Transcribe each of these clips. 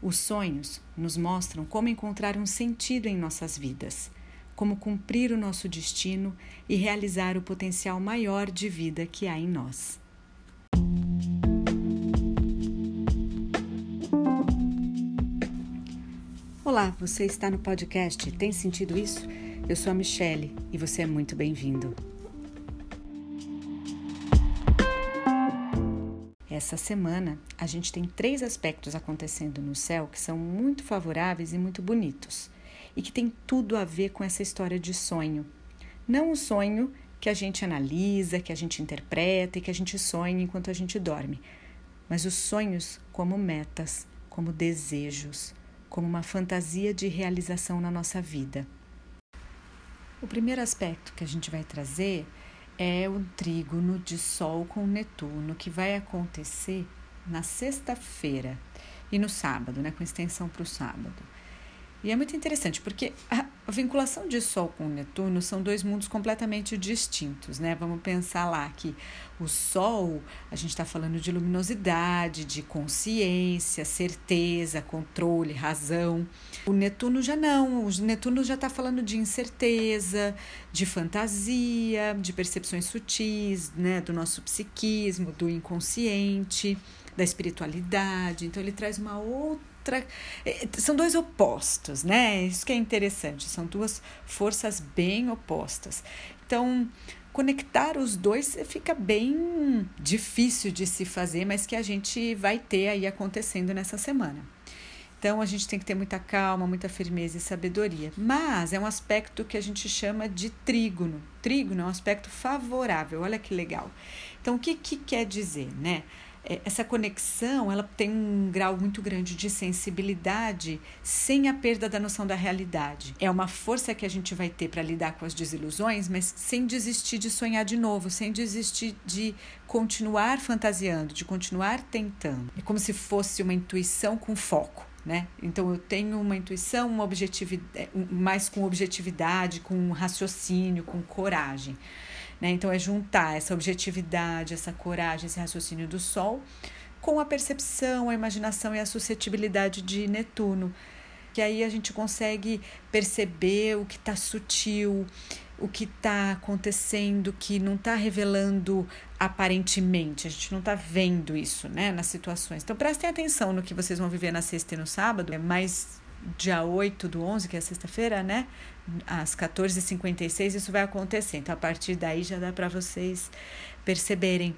Os sonhos nos mostram como encontrar um sentido em nossas vidas, como cumprir o nosso destino e realizar o potencial maior de vida que há em nós. Olá, você está no podcast Tem Sentido Isso? Eu sou a Michele e você é muito bem-vindo. Essa semana a gente tem três aspectos acontecendo no céu que são muito favoráveis e muito bonitos e que tem tudo a ver com essa história de sonho. Não o sonho que a gente analisa, que a gente interpreta e que a gente sonha enquanto a gente dorme, mas os sonhos como metas, como desejos, como uma fantasia de realização na nossa vida. O primeiro aspecto que a gente vai trazer é o trígono de Sol com Netuno que vai acontecer na sexta-feira e no sábado, né, com extensão para o sábado. E é muito interessante porque a, vinculação de Sol com Netuno são dois mundos completamente distintos, né? Vamos pensar lá que o Sol, a gente está falando de luminosidade, de consciência, certeza, controle, razão. O Netuno já não, o Netuno já está falando de incerteza, de fantasia, de percepções sutis, né? Do nosso psiquismo, do inconsciente, da espiritualidade. Então ele traz uma outra são dois opostos, né? Isso que é interessante, são duas forças bem opostas. Então, conectar os dois fica bem difícil de se fazer, mas que a gente vai ter aí acontecendo nessa semana. Então a gente tem que ter muita calma, muita firmeza e sabedoria. Mas é um aspecto que a gente chama de trígono. Trígono é um aspecto favorável. Olha que legal. Então o que, que quer dizer, né? É, essa conexão ela tem um grau muito grande de sensibilidade sem a perda da noção da realidade. É uma força que a gente vai ter para lidar com as desilusões, mas sem desistir de sonhar de novo, sem desistir de continuar fantasiando, de continuar tentando. É como se fosse uma intuição com foco. Né? Então eu tenho uma intuição, uma objetividade, é, mais com objetividade, com raciocínio, com coragem. Né? Então, é juntar essa objetividade, essa coragem, esse raciocínio do Sol com a percepção, a imaginação e a suscetibilidade de Netuno. Que aí a gente consegue perceber o que está sutil, o que está acontecendo, que não está revelando aparentemente, a gente não está vendo isso né, nas situações. Então prestem atenção no que vocês vão viver na sexta e no sábado, é mais dia 8 do 11, que é sexta-feira, né? Às 14h56, isso vai acontecer. Então, a partir daí já dá para vocês perceberem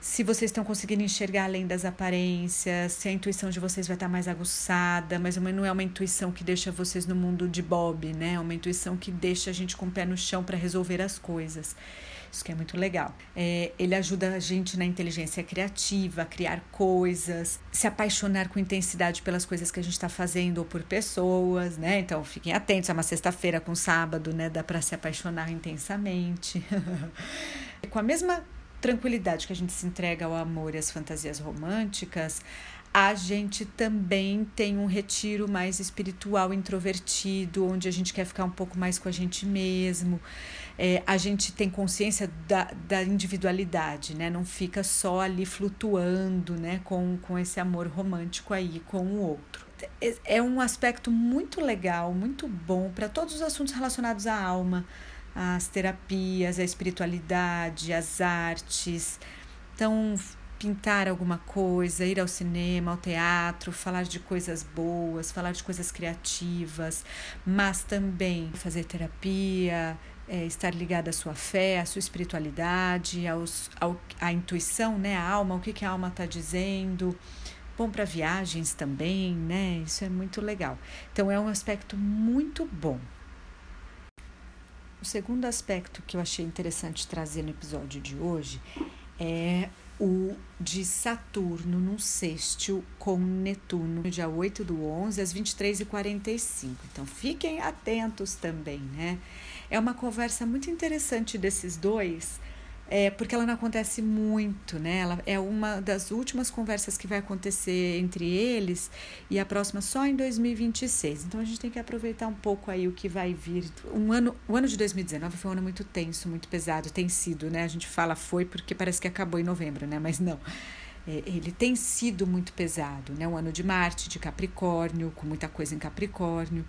se vocês estão conseguindo enxergar além das aparências, se a intuição de vocês vai estar mais aguçada, mas não é uma intuição que deixa vocês no mundo de Bob, né? É uma intuição que deixa a gente com o pé no chão para resolver as coisas. Isso que é muito legal. É, ele ajuda a gente na inteligência criativa, a criar coisas, se apaixonar com intensidade pelas coisas que a gente está fazendo ou por pessoas, né? Então fiquem atentos, é uma sexta-feira com sábado, né? Dá para se apaixonar intensamente. com a mesma tranquilidade que a gente se entrega ao amor e às fantasias românticas, a gente também tem um retiro mais espiritual, introvertido, onde a gente quer ficar um pouco mais com a gente mesmo. É, a gente tem consciência da, da individualidade, né? Não fica só ali flutuando, né? Com, com esse amor romântico aí com o outro. É, é um aspecto muito legal, muito bom para todos os assuntos relacionados à alma, às terapias, à espiritualidade, às artes. Então, pintar alguma coisa, ir ao cinema, ao teatro, falar de coisas boas, falar de coisas criativas, mas também fazer terapia, é, estar ligada à sua fé, à sua espiritualidade, aos, ao, à intuição, né, a alma, o que, que a alma está dizendo. Bom para viagens também, né? Isso é muito legal. Então é um aspecto muito bom. O segundo aspecto que eu achei interessante trazer no episódio de hoje é o de Saturno num sextil com Netuno, no dia 8 do 11, às 23h45. Então, fiquem atentos também, né? É uma conversa muito interessante desses dois, é, porque ela não acontece muito, né? Ela é uma das últimas conversas que vai acontecer entre eles e a próxima só em 2026. Então a gente tem que aproveitar um pouco aí o que vai vir. Um ano, o ano de 2019 foi um ano muito tenso, muito pesado, tem sido, né? A gente fala foi porque parece que acabou em novembro, né? Mas não. é, ele tem sido muito pesado, né? Um ano de Marte, de Capricórnio, com muita coisa em Capricórnio.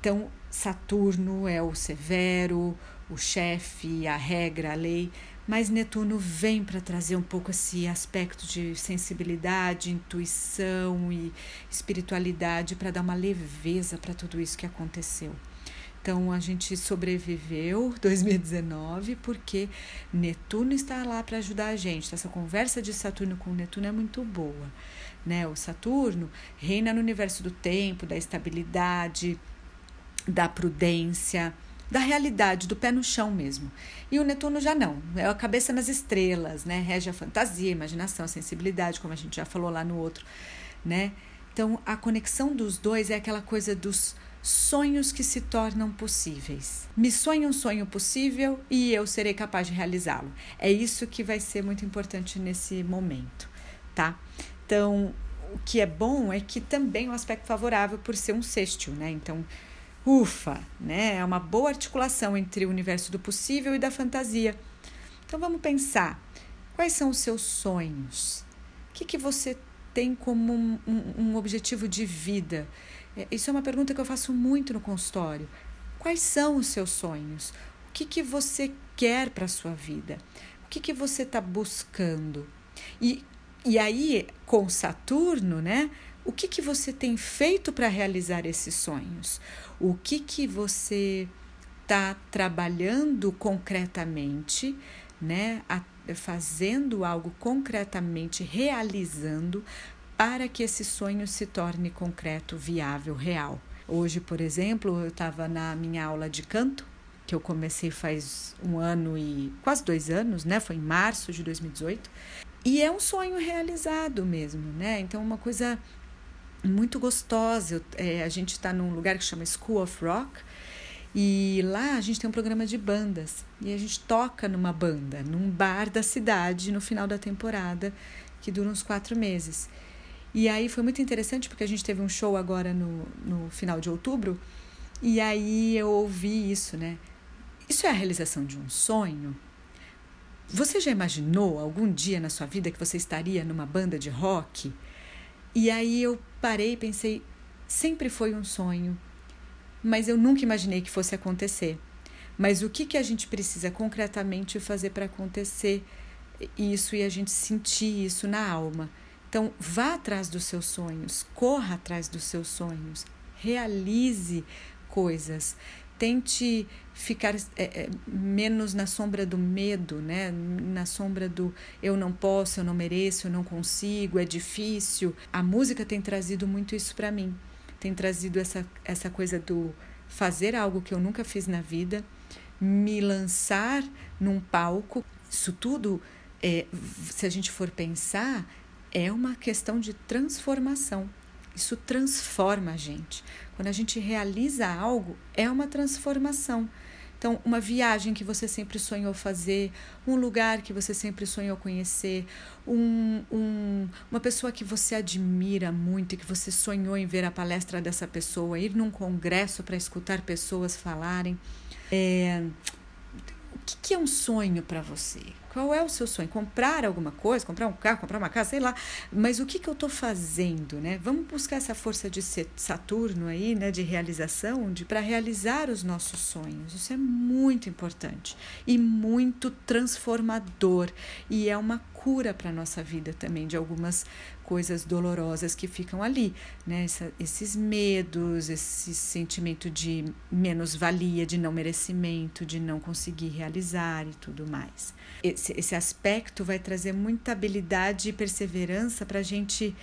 Então, Saturno é o severo, o chefe, a regra, a lei, mas Netuno vem para trazer um pouco esse aspecto de sensibilidade, intuição e espiritualidade para dar uma leveza para tudo isso que aconteceu. Então a gente sobreviveu 2019 porque Netuno está lá para ajudar a gente. Essa conversa de Saturno com Netuno é muito boa, né? O Saturno reina no universo do tempo, da estabilidade, da prudência, da realidade, do pé no chão mesmo. E o Netuno já não, é a cabeça nas estrelas, né? Rege a fantasia, a imaginação, a sensibilidade, como a gente já falou lá no outro, né? Então a conexão dos dois é aquela coisa dos sonhos que se tornam possíveis. Me sonhe um sonho possível e eu serei capaz de realizá-lo. É isso que vai ser muito importante nesse momento, tá? Então, o que é bom é que também o um aspecto favorável por ser um sextil, né? Então, ufa, né? É uma boa articulação entre o universo do possível e da fantasia. Então, vamos pensar. Quais são os seus sonhos? O que, que você tem como um, um, um objetivo de vida? É, isso é uma pergunta que eu faço muito no consultório. Quais são os seus sonhos? O que, que você quer para a sua vida? O que, que você está buscando? E, e aí, com Saturno, né? O que, que você tem feito para realizar esses sonhos? O que, que você está trabalhando concretamente, né? A, fazendo algo concretamente, realizando para que esse sonho se torne concreto, viável, real. Hoje, por exemplo, eu estava na minha aula de canto, que eu comecei faz um ano e quase dois anos, né? Foi em março de 2018. E é um sonho realizado mesmo, né? Então, uma coisa muito gostosa. É, a gente está num lugar que chama School of Rock. E lá a gente tem um programa de bandas. E a gente toca numa banda, num bar da cidade, no final da temporada, que dura uns quatro meses. E aí foi muito interessante porque a gente teve um show agora no, no final de outubro e aí eu ouvi isso, né? Isso é a realização de um sonho? Você já imaginou algum dia na sua vida que você estaria numa banda de rock? E aí eu parei e pensei, sempre foi um sonho, mas eu nunca imaginei que fosse acontecer. Mas o que, que a gente precisa concretamente fazer para acontecer isso e a gente sentir isso na alma? Então, vá atrás dos seus sonhos, corra atrás dos seus sonhos, realize coisas, tente ficar é, é, menos na sombra do medo, né? na sombra do eu não posso, eu não mereço, eu não consigo, é difícil. A música tem trazido muito isso para mim, tem trazido essa, essa coisa do fazer algo que eu nunca fiz na vida, me lançar num palco. Isso tudo, é, se a gente for pensar, é uma questão de transformação. Isso transforma a gente. Quando a gente realiza algo, é uma transformação. Então, uma viagem que você sempre sonhou fazer, um lugar que você sempre sonhou conhecer, um, um, uma pessoa que você admira muito e que você sonhou em ver a palestra dessa pessoa, ir num congresso para escutar pessoas falarem. É, o que, que é um sonho para você? Qual é o seu sonho? Comprar alguma coisa, comprar um carro, comprar uma casa, sei lá. Mas o que, que eu estou fazendo, né? Vamos buscar essa força de Saturno aí, né? De realização, de para realizar os nossos sonhos. Isso é muito importante e muito transformador e é uma cura para nossa vida também de algumas coisas dolorosas que ficam ali, né? Essa, esses medos, esse sentimento de menos-valia, de não merecimento, de não conseguir realizar e tudo mais. Esse, esse aspecto vai trazer muita habilidade e perseverança para a gente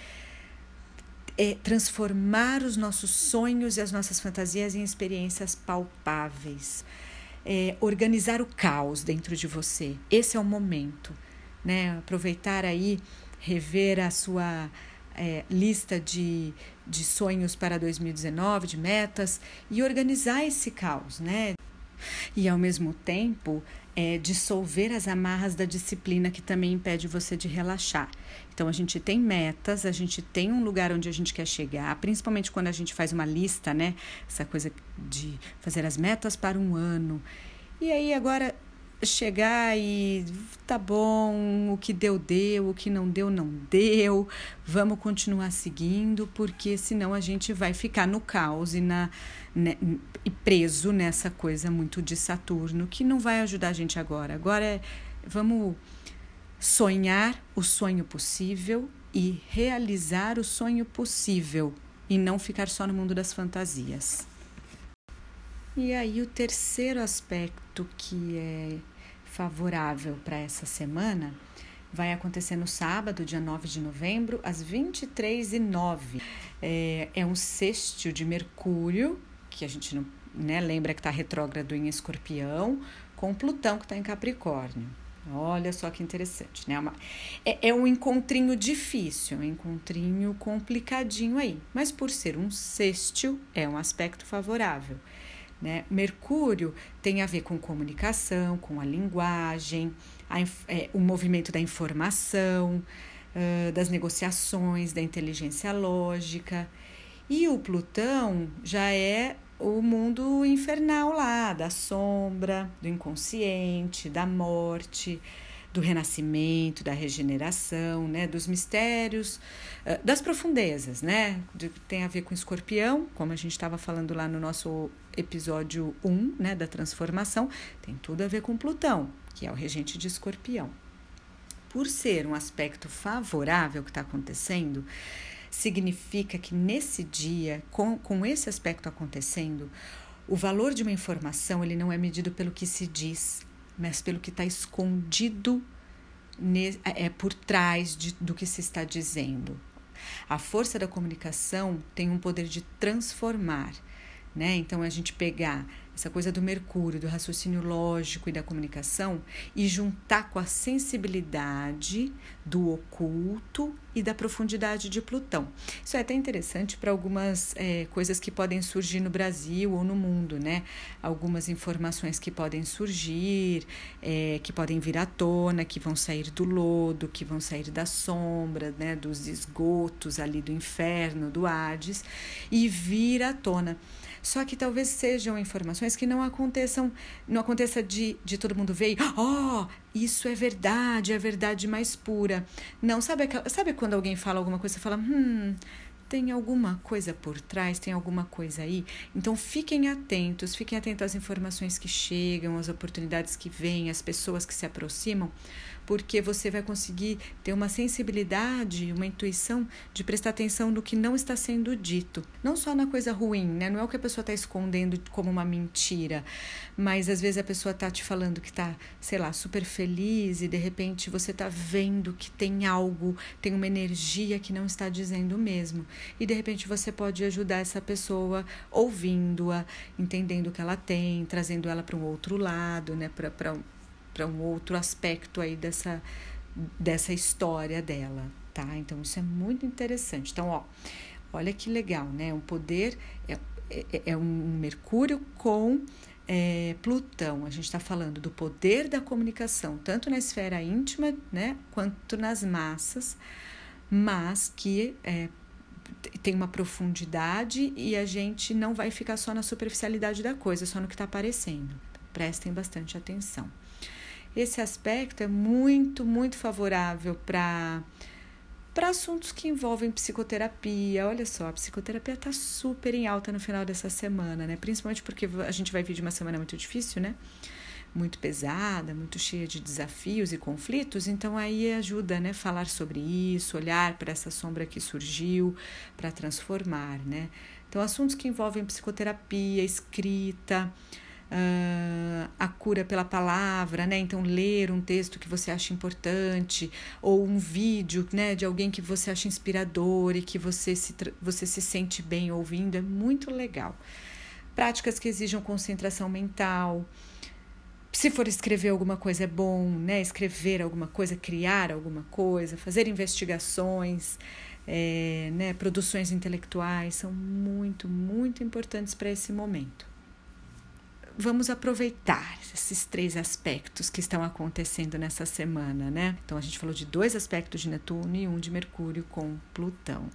é, transformar os nossos sonhos e as nossas fantasias em experiências palpáveis. É, organizar o caos dentro de você. Esse é o momento, né? Aproveitar aí rever a sua é, lista de, de sonhos para 2019, de metas, e organizar esse caos, né? E ao mesmo tempo é, dissolver as amarras da disciplina que também impede você de relaxar. Então a gente tem metas, a gente tem um lugar onde a gente quer chegar, principalmente quando a gente faz uma lista, né? Essa coisa de fazer as metas para um ano. E aí agora chegar e tá bom, o que deu, deu, o que não deu, não deu, vamos continuar seguindo, porque senão a gente vai ficar no caos e, na, né, e preso nessa coisa muito de Saturno, que não vai ajudar a gente agora. Agora é, vamos sonhar o sonho possível e realizar o sonho possível e não ficar só no mundo das fantasias. E aí, o terceiro aspecto que é favorável para essa semana vai acontecer no sábado, dia 9 de novembro, às 23h09. É, é um sextil de Mercúrio, que a gente não né, lembra que está retrógrado em Escorpião, com Plutão que está em Capricórnio. Olha só que interessante, né? É, é um encontrinho difícil, um encontrinho complicadinho aí, mas por ser um sextil, é um aspecto favorável. Né? Mercúrio tem a ver com comunicação, com a linguagem, a, é, o movimento da informação, uh, das negociações, da inteligência lógica. E o Plutão já é o mundo infernal lá, da sombra, do inconsciente, da morte, do renascimento, da regeneração, né, dos mistérios, das profundezas, né, tem a ver com escorpião, como a gente estava falando lá no nosso episódio 1, né, da transformação, tem tudo a ver com Plutão, que é o regente de escorpião. Por ser um aspecto favorável que está acontecendo, significa que nesse dia, com, com esse aspecto acontecendo, o valor de uma informação ele não é medido pelo que se diz, mas pelo que está escondido é por trás de, do que se está dizendo. A força da comunicação tem um poder de transformar, né? Então a gente pegar essa coisa do Mercúrio, do raciocínio lógico e da comunicação, e juntar com a sensibilidade do oculto e da profundidade de Plutão. Isso é até interessante para algumas é, coisas que podem surgir no Brasil ou no mundo, né? Algumas informações que podem surgir, é, que podem vir à tona, que vão sair do lodo, que vão sair da sombra, né? Dos esgotos ali do inferno, do Hades, e vir à tona. Só que talvez sejam informações que não aconteçam, não aconteça de, de todo mundo ver, oh, isso é verdade, é verdade mais pura. Não, sabe, sabe quando alguém fala alguma coisa, você fala, hum, tem alguma coisa por trás, tem alguma coisa aí. Então fiquem atentos, fiquem atentos às informações que chegam, às oportunidades que vêm, às pessoas que se aproximam, porque você vai conseguir ter uma sensibilidade, uma intuição de prestar atenção no que não está sendo dito. Não só na coisa ruim, né? Não é o que a pessoa está escondendo como uma mentira, mas às vezes a pessoa está te falando que está, sei lá, super feliz e de repente você está vendo que tem algo, tem uma energia que não está dizendo mesmo. E de repente você pode ajudar essa pessoa ouvindo-a, entendendo o que ela tem, trazendo ela para um outro lado, né? Para para um outro aspecto aí dessa, dessa história dela, tá? Então isso é muito interessante. Então, ó, olha que legal, né? Um poder é, é, é um Mercúrio com é, Plutão. A gente está falando do poder da comunicação, tanto na esfera íntima, né, quanto nas massas, mas que é, tem uma profundidade e a gente não vai ficar só na superficialidade da coisa, só no que está aparecendo. Prestem bastante atenção. Esse aspecto é muito, muito favorável para para assuntos que envolvem psicoterapia. Olha só, a psicoterapia está super em alta no final dessa semana, né? Principalmente porque a gente vai vir de uma semana muito difícil, né? Muito pesada, muito cheia de desafios e conflitos, então aí ajuda, né, falar sobre isso, olhar para essa sombra que surgiu, para transformar, né? Então assuntos que envolvem psicoterapia, escrita, uh, a cura pela palavra, né? Então, ler um texto que você acha importante, ou um vídeo né, de alguém que você acha inspirador e que você se, você se sente bem ouvindo, é muito legal. Práticas que exijam concentração mental. Se for escrever alguma coisa é bom, né? Escrever alguma coisa, criar alguma coisa, fazer investigações, é, né? Produções intelectuais são muito, muito importantes para esse momento vamos aproveitar esses três aspectos que estão acontecendo nessa semana, né? Então a gente falou de dois aspectos de Netuno e um de Mercúrio com Plutão.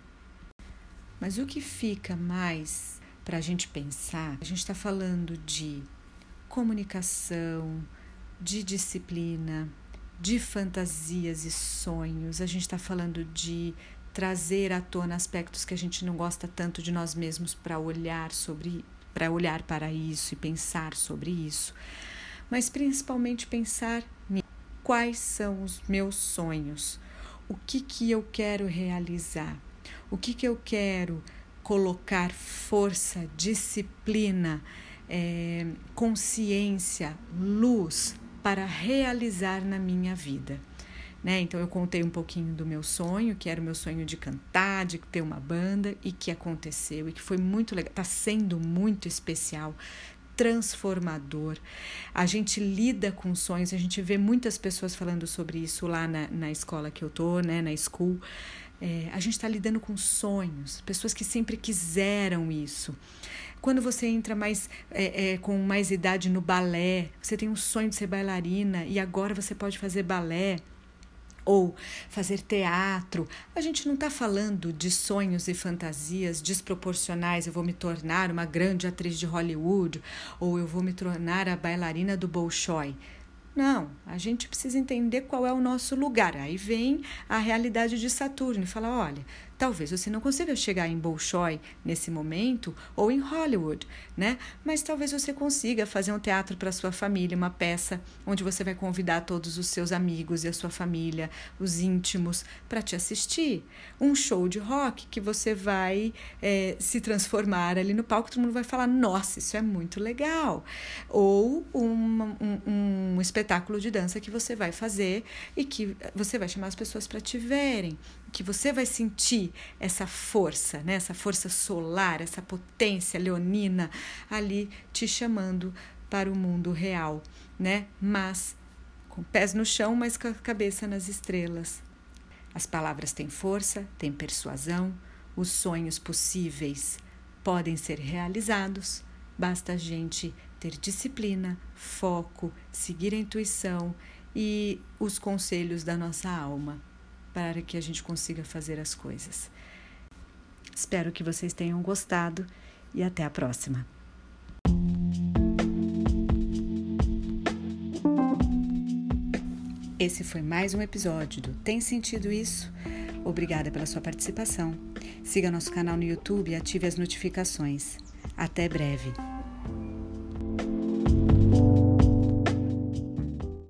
Mas o que fica mais para a gente pensar? A gente está falando de comunicação, de disciplina, de fantasias e sonhos, a gente está falando de trazer à tona aspectos que a gente não gosta tanto de nós mesmos para olhar sobre para olhar para isso e pensar sobre isso, mas principalmente pensar em quais são os meus sonhos, o que que eu quero realizar, o que que eu quero colocar força, disciplina, é, consciência, luz para realizar na minha vida. Né? Então eu contei um pouquinho do meu sonho, que era o meu sonho de cantar, de ter uma banda e que aconteceu e que foi muito legal, está sendo muito especial, transformador. A gente lida com sonhos, a gente vê muitas pessoas falando sobre isso lá na, na escola que eu tô, né, na school. É, a gente está lidando com sonhos, pessoas que sempre quiseram isso. Quando você entra mais é, é, com mais idade no balé, você tem um sonho de ser bailarina e agora você pode fazer balé ou fazer teatro. A gente não está falando de sonhos e fantasias desproporcionais. Eu vou me tornar uma grande atriz de Hollywood ou eu vou me tornar a bailarina do Bolshoi. Não, a gente precisa entender qual é o nosso lugar. Aí vem a realidade de Saturno e fala: olha, Talvez você não consiga chegar em Bolshoi nesse momento ou em Hollywood, né? Mas talvez você consiga fazer um teatro para sua família, uma peça onde você vai convidar todos os seus amigos e a sua família, os íntimos, para te assistir. Um show de rock que você vai é, se transformar ali no palco, todo mundo vai falar: nossa, isso é muito legal. Ou um, um, um espetáculo de dança que você vai fazer e que você vai chamar as pessoas para te verem que você vai sentir essa força, né? essa força solar, essa potência leonina ali te chamando para o mundo real, né? Mas com pés no chão, mas com a cabeça nas estrelas. As palavras têm força, têm persuasão, os sonhos possíveis podem ser realizados, basta a gente ter disciplina, foco, seguir a intuição e os conselhos da nossa alma para que a gente consiga fazer as coisas. Espero que vocês tenham gostado e até a próxima. Esse foi mais um episódio do Tem Sentido Isso? Obrigada pela sua participação. Siga nosso canal no YouTube e ative as notificações. Até breve.